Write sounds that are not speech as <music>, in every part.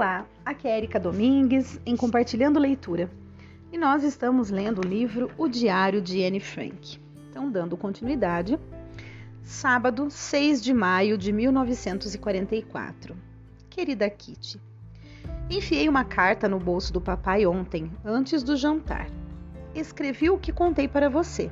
Olá, aqui é Erika Domingues em Compartilhando Leitura e nós estamos lendo o livro O Diário de Anne Frank. Então, dando continuidade, sábado 6 de maio de 1944. Querida Kitty, enfiei uma carta no bolso do papai ontem, antes do jantar. Escrevi o que contei para você.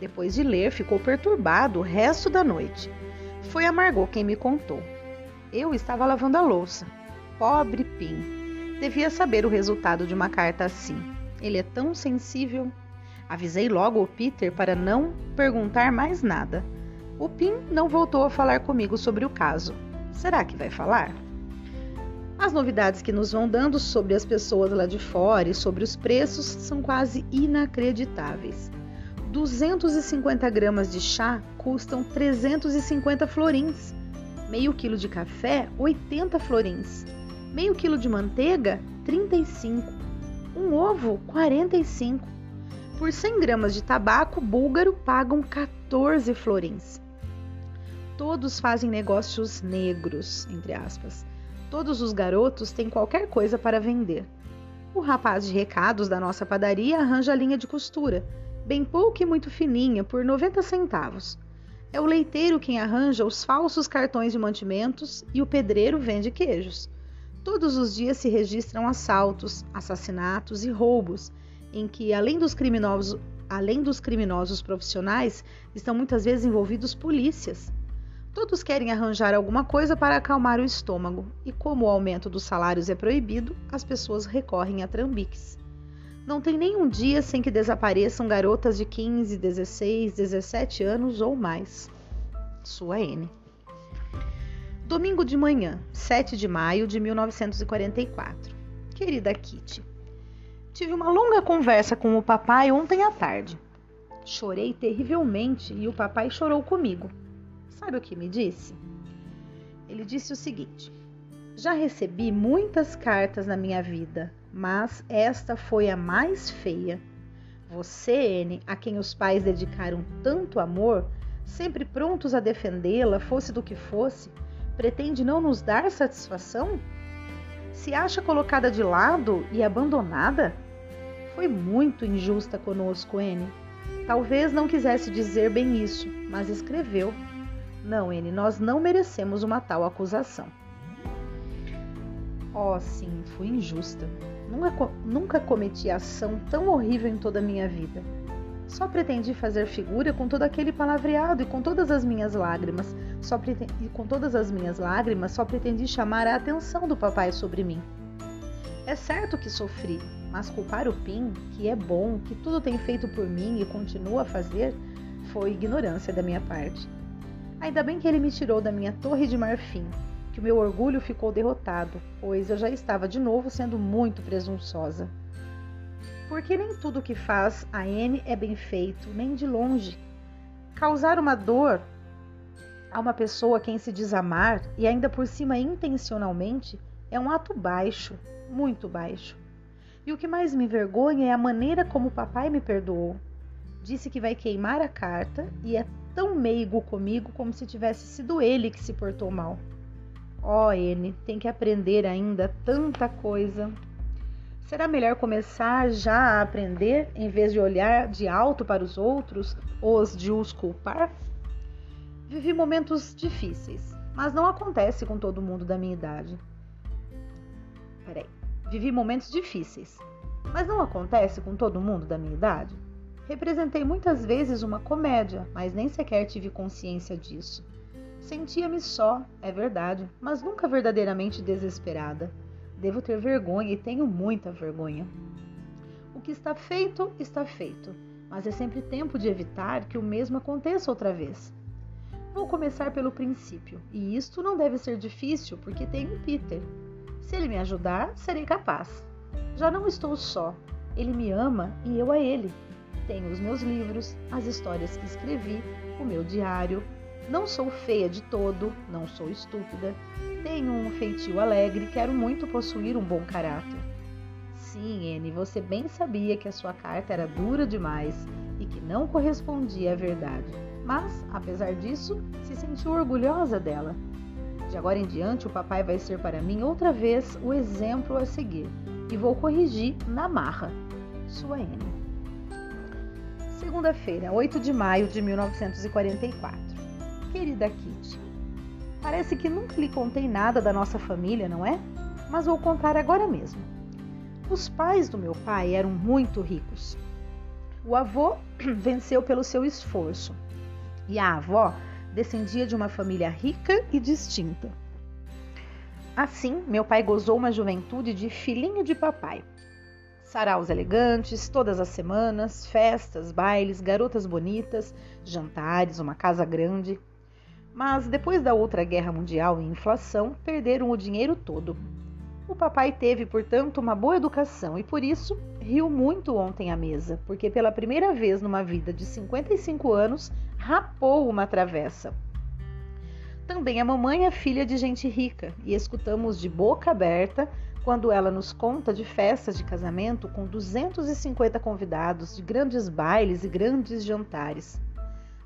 Depois de ler, ficou perturbado o resto da noite. Foi a Margot quem me contou. Eu estava lavando a louça Pobre Pim. Devia saber o resultado de uma carta assim. Ele é tão sensível. Avisei logo o Peter para não perguntar mais nada. O Pim não voltou a falar comigo sobre o caso. Será que vai falar? As novidades que nos vão dando sobre as pessoas lá de fora e sobre os preços são quase inacreditáveis. 250 gramas de chá custam 350 florins. Meio quilo de café, 80 florins. Meio quilo de manteiga, 35. Um ovo, 45. Por 100 gramas de tabaco búlgaro pagam 14 florins. Todos fazem negócios negros, entre aspas. Todos os garotos têm qualquer coisa para vender. O rapaz de recados da nossa padaria arranja a linha de costura, bem pouca e muito fininha, por 90 centavos. É o leiteiro quem arranja os falsos cartões de mantimentos e o pedreiro vende queijos. Todos os dias se registram assaltos, assassinatos e roubos, em que, além dos criminosos, além dos criminosos profissionais, estão muitas vezes envolvidos polícias. Todos querem arranjar alguma coisa para acalmar o estômago, e como o aumento dos salários é proibido, as pessoas recorrem a trambiques. Não tem nenhum dia sem que desapareçam garotas de 15, 16, 17 anos ou mais. Sua N. Domingo de manhã, 7 de maio de 1944. Querida Kitty, tive uma longa conversa com o papai ontem à tarde. Chorei terrivelmente e o papai chorou comigo. Sabe o que me disse? Ele disse o seguinte: Já recebi muitas cartas na minha vida, mas esta foi a mais feia. Você, N, a quem os pais dedicaram tanto amor, sempre prontos a defendê-la, fosse do que fosse, pretende não nos dar satisfação? Se acha colocada de lado e abandonada? Foi muito injusta conosco, N. Talvez não quisesse dizer bem isso, mas escreveu. Não, N, nós não merecemos uma tal acusação. Oh, sim, fui injusta. Nunca, nunca cometi ação tão horrível em toda a minha vida. Só pretendi fazer figura com todo aquele palavreado e com todas as minhas lágrimas. Só e com todas as minhas lágrimas, só pretendi chamar a atenção do papai sobre mim. É certo que sofri, mas culpar o Pim, que é bom, que tudo tem feito por mim e continua a fazer, foi ignorância da minha parte. Ainda bem que ele me tirou da minha torre de marfim, que o meu orgulho ficou derrotado, pois eu já estava de novo sendo muito presunçosa porque nem tudo que faz a N é bem feito, nem de longe. Causar uma dor a uma pessoa quem se diz amar e ainda por cima intencionalmente é um ato baixo, muito baixo. E o que mais me envergonha é a maneira como o papai me perdoou. Disse que vai queimar a carta e é tão meigo comigo como se tivesse sido ele que se portou mal. Ó, oh, N, tem que aprender ainda tanta coisa. Será melhor começar já a aprender em vez de olhar de alto para os outros ou de os culpar? Vivi momentos difíceis, mas não acontece com todo mundo da minha idade. Peraí. Vivi momentos difíceis, mas não acontece com todo mundo da minha idade? Representei muitas vezes uma comédia, mas nem sequer tive consciência disso. Sentia-me só, é verdade, mas nunca verdadeiramente desesperada. Devo ter vergonha e tenho muita vergonha. O que está feito, está feito, mas é sempre tempo de evitar que o mesmo aconteça outra vez. Vou começar pelo princípio, e isto não deve ser difícil porque tenho Peter. Se ele me ajudar, serei capaz. Já não estou só. Ele me ama e eu a ele. Tenho os meus livros, as histórias que escrevi, o meu diário, não sou feia de todo, não sou estúpida. Tenho um feitio alegre, quero muito possuir um bom caráter. Sim, Anne, você bem sabia que a sua carta era dura demais e que não correspondia à verdade. Mas, apesar disso, se sentiu orgulhosa dela. De agora em diante, o papai vai ser para mim outra vez o exemplo a seguir e vou corrigir na marra. Sua N. Segunda-feira, 8 de maio de 1944. Querida Kitty, parece que nunca lhe contei nada da nossa família, não é? Mas vou contar agora mesmo. Os pais do meu pai eram muito ricos. O avô <clears throat> venceu pelo seu esforço e a avó descendia de uma família rica e distinta. Assim, meu pai gozou uma juventude de filhinho de papai. Saraus elegantes todas as semanas, festas, bailes, garotas bonitas, jantares, uma casa grande. Mas depois da outra guerra mundial e inflação, perderam o dinheiro todo. O papai teve, portanto, uma boa educação e por isso riu muito ontem à mesa, porque pela primeira vez numa vida de 55 anos rapou uma travessa. Também a mamãe é filha de gente rica e escutamos de boca aberta quando ela nos conta de festas de casamento com 250 convidados, de grandes bailes e grandes jantares.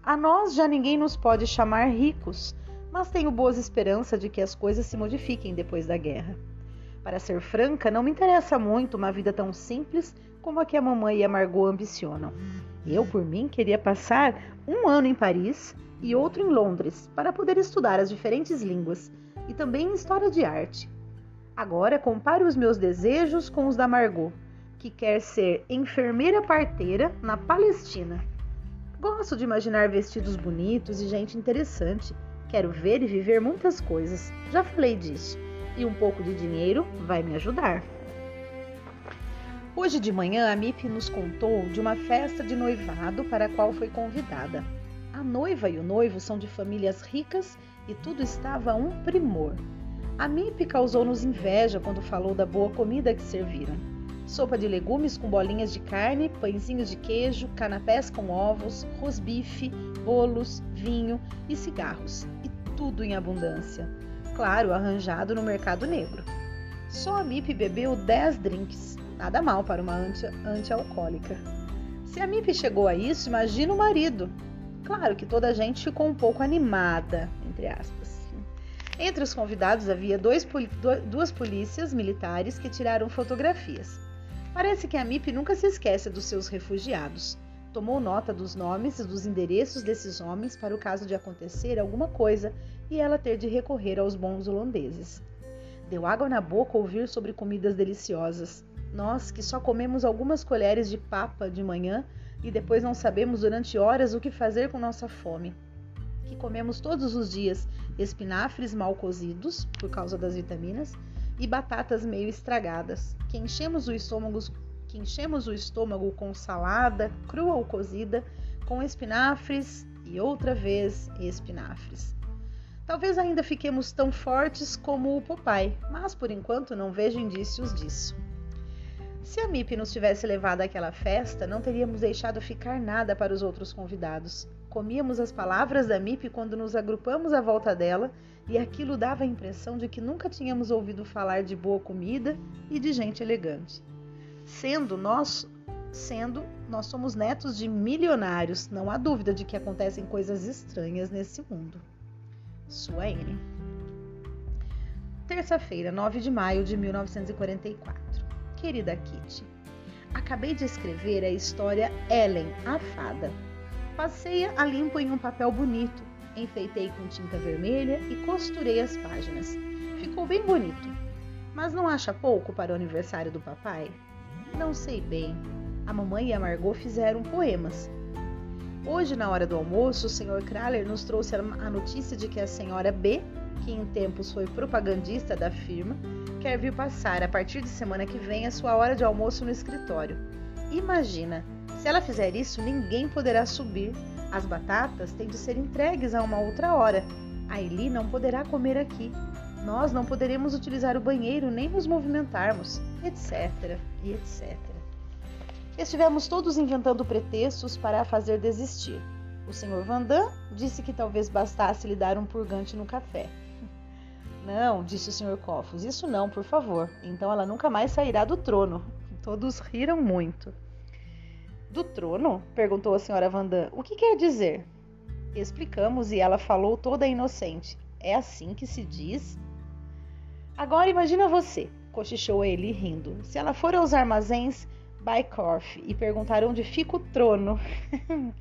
A nós já ninguém nos pode chamar ricos, mas tenho boas esperanças de que as coisas se modifiquem depois da guerra. Para ser franca, não me interessa muito uma vida tão simples como a que a mamãe e a Margot ambicionam. Eu, por mim, queria passar um ano em Paris e outro em Londres para poder estudar as diferentes línguas e também história de arte. Agora compare os meus desejos com os da Margot, que quer ser enfermeira parteira na Palestina. Gosto de imaginar vestidos bonitos e gente interessante. Quero ver e viver muitas coisas. Já falei disso. E um pouco de dinheiro vai me ajudar. Hoje de manhã a MIP nos contou de uma festa de noivado para a qual foi convidada. A noiva e o noivo são de famílias ricas e tudo estava um primor. A MIP causou-nos inveja quando falou da boa comida que serviram sopa de legumes com bolinhas de carne, pãezinhos de queijo, canapés com ovos, rosbife, bolos, vinho e cigarros, e tudo em abundância. Claro, arranjado no mercado negro. Só a MIP bebeu 10 drinks, nada mal para uma anti-alcoólica. Se a MIP chegou a isso, imagina o marido. Claro que toda a gente ficou um pouco animada, entre aspas. Entre os convidados havia dois, duas polícias militares que tiraram fotografias. Parece que a MIP nunca se esquece dos seus refugiados. Tomou nota dos nomes e dos endereços desses homens para o caso de acontecer alguma coisa e ela ter de recorrer aos bons holandeses. Deu água na boca ouvir sobre comidas deliciosas. Nós, que só comemos algumas colheres de papa de manhã e depois não sabemos durante horas o que fazer com nossa fome. Que comemos todos os dias espinafres mal cozidos, por causa das vitaminas, e batatas meio estragadas, que enchemos o estômago, que enchemos o estômago com salada, crua ou cozida, com espinafres e outra vez espinafres. Talvez ainda fiquemos tão fortes como o Popeye, mas por enquanto não vejo indícios disso. Se a MIP nos tivesse levado àquela festa, não teríamos deixado ficar nada para os outros convidados. Comíamos as palavras da MIP quando nos agrupamos à volta dela e aquilo dava a impressão de que nunca tínhamos ouvido falar de boa comida e de gente elegante. Sendo nós, sendo nós somos netos de milionários, não há dúvida de que acontecem coisas estranhas nesse mundo. Sua N. Terça-feira, 9 de maio de 1944. Querida Kitty, acabei de escrever a história Ellen, a fada. Passei-a a limpo em um papel bonito enfeitei com tinta vermelha e costurei as páginas. Ficou bem bonito. Mas não acha pouco para o aniversário do papai? Não sei bem. A mamãe e a Margot fizeram poemas. Hoje, na hora do almoço, o Sr. Kraler nos trouxe a notícia de que a senhora B, que em tempos foi propagandista da firma, quer vir passar a partir de semana que vem a sua hora de almoço no escritório. Imagina, se ela fizer isso, ninguém poderá subir as batatas têm de ser entregues a uma outra hora. A Eli não poderá comer aqui. Nós não poderemos utilizar o banheiro nem nos movimentarmos, etc. e etc. Estivemos todos inventando pretextos para a fazer desistir. O Sr. Vandam disse que talvez bastasse lhe dar um purgante no café. <laughs> Não, disse o Sr. Cofos, isso não, por favor. Então ela nunca mais sairá do trono. Todos riram muito. Do trono? perguntou a senhora Vandam. O que quer dizer? Explicamos e ela falou toda inocente. É assim que se diz? Agora imagina você, cochichou ele rindo. Se ela for aos armazéns Bycorf e perguntar onde fica o trono. <laughs>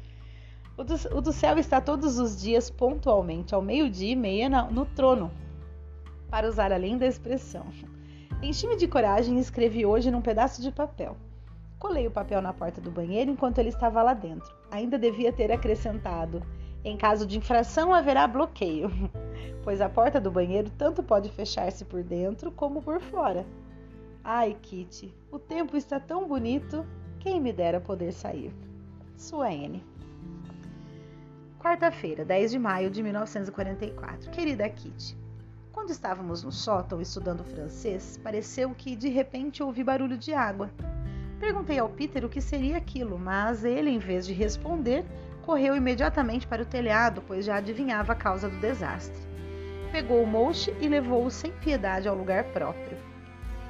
o, do, o, do, céu está todos os dias pontualmente, ao meio-dia e meia, no trono, para usar a linda expressão. Enchi-me de coragem e escrevi hoje num pedaço de papel. Colei o papel na porta do banheiro enquanto ele estava lá dentro. Ainda devia ter acrescentado: em caso de infração haverá bloqueio, <laughs> pois a porta do banheiro tanto pode fechar-se por dentro como por fora. Ai, Kitty, o tempo está tão bonito, quem me dera poder sair. Sua N. Quarta-feira, 10 de maio de 1944. Querida Kitty, quando estávamos no sótão estudando francês, pareceu que de repente ouvi barulho de água. Perguntei ao Peter o que seria aquilo, mas ele, em vez de responder, correu imediatamente para o telhado, pois já adivinhava a causa do desastre. Pegou o Mouche e levou-o sem piedade ao lugar próprio.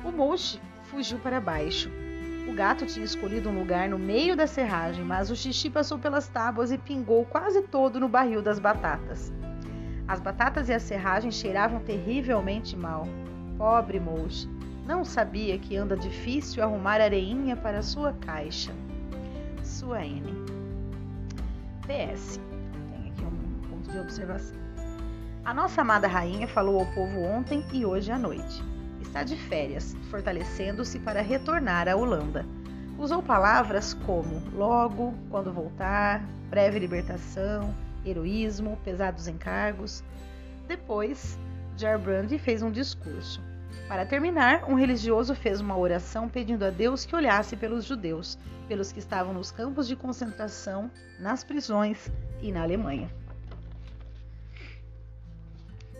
O Mouche fugiu para baixo. O gato tinha escolhido um lugar no meio da serragem, mas o xixi passou pelas tábuas e pingou quase todo no barril das batatas. As batatas e a serragem cheiravam terrivelmente mal. Pobre Mouche, não sabia que anda difícil arrumar areinha para sua caixa. Sua N. PS. Tem aqui um ponto de observação. A nossa amada rainha falou ao povo ontem e hoje à noite. Está de férias, fortalecendo-se para retornar à Holanda. Usou palavras como logo, quando voltar, breve libertação, heroísmo, pesados encargos. Depois, Jarbrand fez um discurso. Para terminar, um religioso fez uma oração pedindo a Deus que olhasse pelos judeus, pelos que estavam nos campos de concentração, nas prisões e na Alemanha.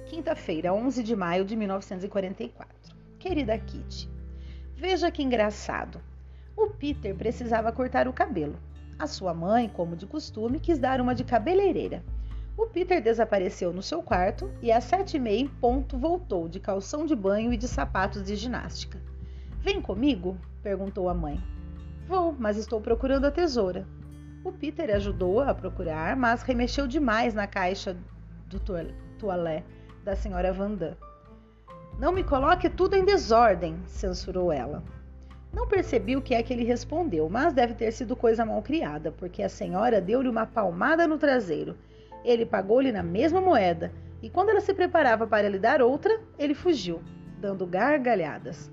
Quinta-feira, 11 de maio de 1944. Querida Kitty, veja que engraçado. O Peter precisava cortar o cabelo. A sua mãe, como de costume, quis dar uma de cabeleireira. O Peter desapareceu no seu quarto e às sete e meia em ponto voltou de calção de banho e de sapatos de ginástica. Vem comigo? perguntou a mãe. Vou, mas estou procurando a tesoura. O Peter ajudou-a a procurar, mas remexeu demais na caixa do toalé da senhora Vandam. Não me coloque tudo em desordem, censurou ela. Não percebi o que é que ele respondeu, mas deve ter sido coisa mal criada, porque a senhora deu-lhe uma palmada no traseiro. Ele pagou-lhe na mesma moeda, e quando ela se preparava para lhe dar outra, ele fugiu, dando gargalhadas.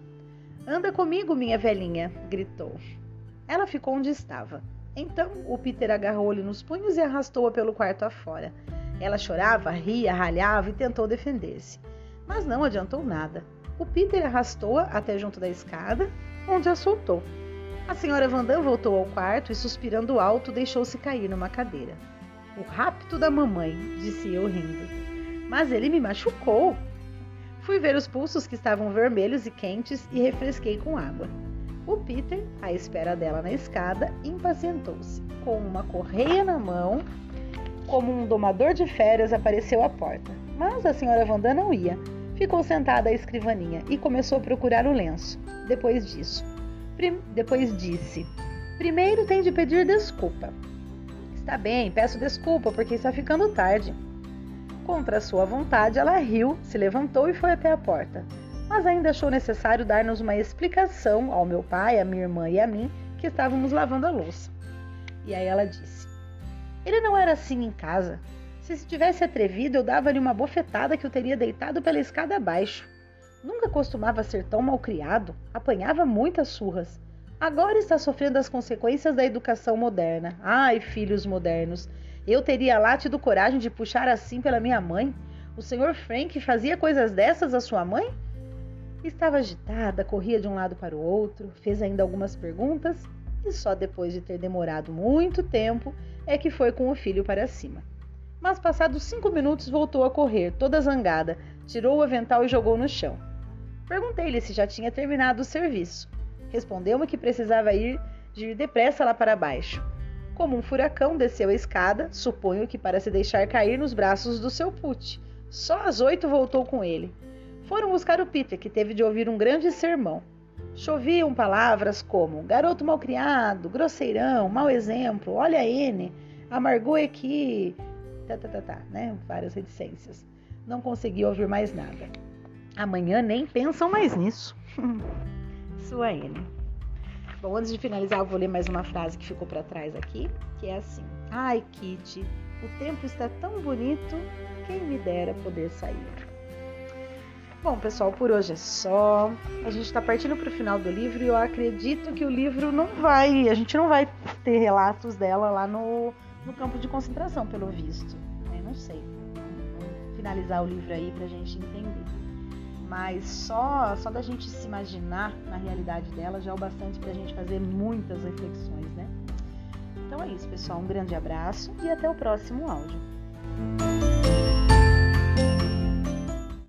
Anda comigo, minha velhinha, gritou. Ela ficou onde estava. Então o Peter agarrou-lhe nos punhos e arrastou-a pelo quarto afora. Ela chorava, ria, ralhava e tentou defender-se, mas não adiantou nada. O Peter arrastou-a até junto da escada onde a soltou. A senhora Vandam voltou ao quarto e, suspirando alto, deixou-se cair numa cadeira. O rapto da mamãe, disse eu rindo. Mas ele me machucou. Fui ver os pulsos que estavam vermelhos e quentes e refresquei com água. O Peter, à espera dela na escada, impacientou-se. Com uma correia na mão, como um domador de férias, apareceu à porta. Mas a senhora Vandam não ia. Ficou sentada à escrivaninha e começou a procurar o lenço. Depois disso, depois disse: Primeiro tem de pedir desculpa. Está bem, peço desculpa porque está ficando tarde. Contra sua vontade, ela riu, se levantou e foi até a porta. Mas ainda achou necessário dar-nos uma explicação ao meu pai, a minha irmã e a mim, que estávamos lavando a louça. E aí ela disse: Ele não era assim em casa. Se se tivesse atrevido, eu dava-lhe uma bofetada que o teria deitado pela escada abaixo. Nunca costumava ser tão mal criado, apanhava muitas surras. Agora está sofrendo as consequências da educação moderna. Ai, filhos modernos, eu teria lá tido coragem de puxar assim pela minha mãe? O senhor Frank fazia coisas dessas à sua mãe? Estava agitada, corria de um lado para o outro, fez ainda algumas perguntas e só depois de ter demorado muito tempo é que foi com o filho para cima mas passados cinco minutos voltou a correr, toda zangada, tirou o avental e jogou no chão. Perguntei-lhe se já tinha terminado o serviço. Respondeu-me que precisava ir de depressa lá para baixo. Como um furacão desceu a escada, suponho que para se deixar cair nos braços do seu put. Só às oito voltou com ele. Foram buscar o Peter, que teve de ouvir um grande sermão. Choviam palavras como garoto malcriado, grosseirão, mau exemplo, olha N, amargou é que tá, tá, tá, tá, né? Várias reticências. não consegui ouvir mais nada. Amanhã nem pensam mais nisso. <laughs> Sua N. Bom, antes de finalizar, eu vou ler mais uma frase que ficou para trás aqui, que é assim: Ai, Kitty, o tempo está tão bonito, quem me dera poder sair. Bom, pessoal, por hoje é só. A gente está partindo para o final do livro e eu acredito que o livro não vai, a gente não vai ter relatos dela lá no, no campo de concentração, pelo visto. Eu não sei. Vamos finalizar o livro aí para a gente entender. Mas só, só da gente se imaginar na realidade dela já é o bastante para a gente fazer muitas reflexões, né? Então é isso, pessoal. Um grande abraço e até o próximo áudio.